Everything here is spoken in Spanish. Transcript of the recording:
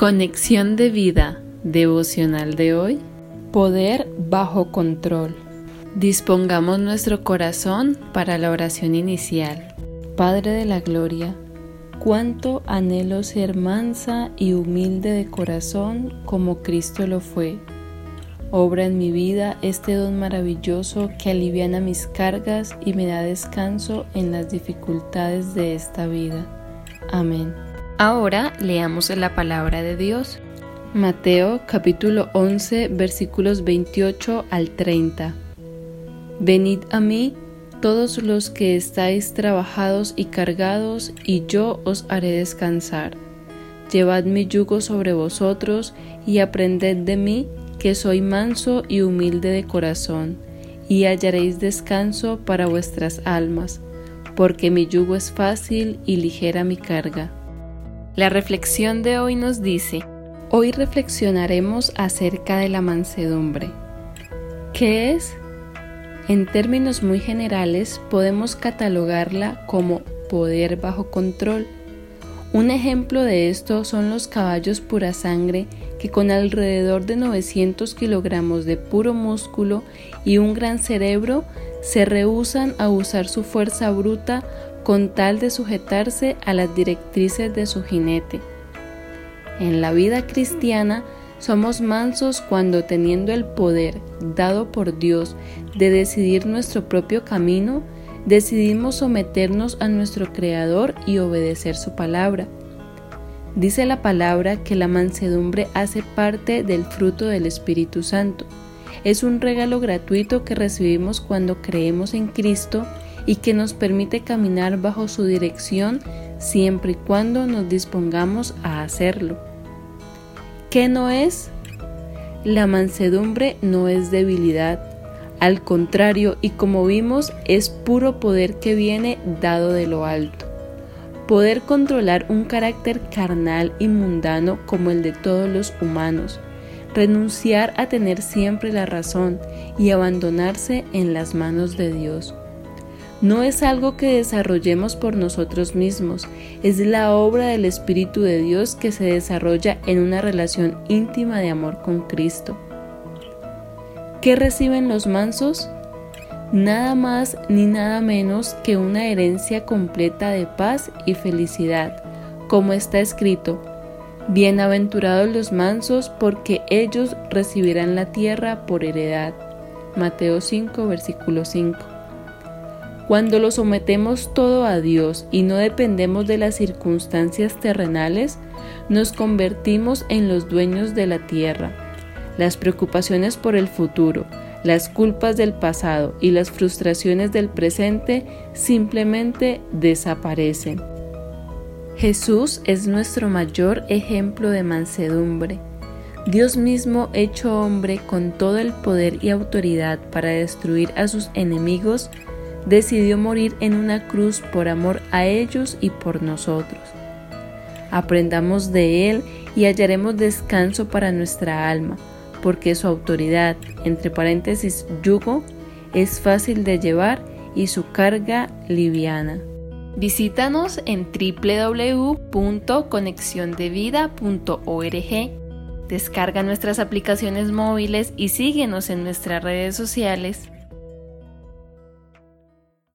Conexión de vida devocional de hoy. Poder bajo control. Dispongamos nuestro corazón para la oración inicial. Padre de la Gloria, cuánto anhelo ser mansa y humilde de corazón como Cristo lo fue. Obra en mi vida este don maravilloso que aliviana mis cargas y me da descanso en las dificultades de esta vida. Amén. Ahora leamos la palabra de Dios. Mateo capítulo 11 versículos 28 al 30. Venid a mí todos los que estáis trabajados y cargados, y yo os haré descansar. Llevad mi yugo sobre vosotros y aprended de mí, que soy manso y humilde de corazón, y hallaréis descanso para vuestras almas, porque mi yugo es fácil y ligera mi carga. La reflexión de hoy nos dice, hoy reflexionaremos acerca de la mansedumbre. ¿Qué es? En términos muy generales podemos catalogarla como poder bajo control. Un ejemplo de esto son los caballos pura sangre que con alrededor de 900 kilogramos de puro músculo y un gran cerebro se rehusan a usar su fuerza bruta con tal de sujetarse a las directrices de su jinete. En la vida cristiana somos mansos cuando teniendo el poder dado por Dios de decidir nuestro propio camino, decidimos someternos a nuestro Creador y obedecer su palabra. Dice la palabra que la mansedumbre hace parte del fruto del Espíritu Santo. Es un regalo gratuito que recibimos cuando creemos en Cristo y que nos permite caminar bajo su dirección siempre y cuando nos dispongamos a hacerlo. ¿Qué no es? La mansedumbre no es debilidad, al contrario, y como vimos, es puro poder que viene dado de lo alto. Poder controlar un carácter carnal y mundano como el de todos los humanos, renunciar a tener siempre la razón y abandonarse en las manos de Dios no es algo que desarrollemos por nosotros mismos, es la obra del Espíritu de Dios que se desarrolla en una relación íntima de amor con Cristo. ¿Qué reciben los mansos? Nada más ni nada menos que una herencia completa de paz y felicidad, como está escrito, Bienaventurados los mansos porque ellos recibirán la tierra por heredad. Mateo 5, versículo 5. Cuando lo sometemos todo a Dios y no dependemos de las circunstancias terrenales, nos convertimos en los dueños de la tierra. Las preocupaciones por el futuro, las culpas del pasado y las frustraciones del presente simplemente desaparecen. Jesús es nuestro mayor ejemplo de mansedumbre. Dios mismo hecho hombre con todo el poder y autoridad para destruir a sus enemigos, decidió morir en una cruz por amor a ellos y por nosotros. Aprendamos de Él y hallaremos descanso para nuestra alma, porque su autoridad, entre paréntesis yugo, es fácil de llevar y su carga liviana. Visítanos en www.conexiondevida.org. Descarga nuestras aplicaciones móviles y síguenos en nuestras redes sociales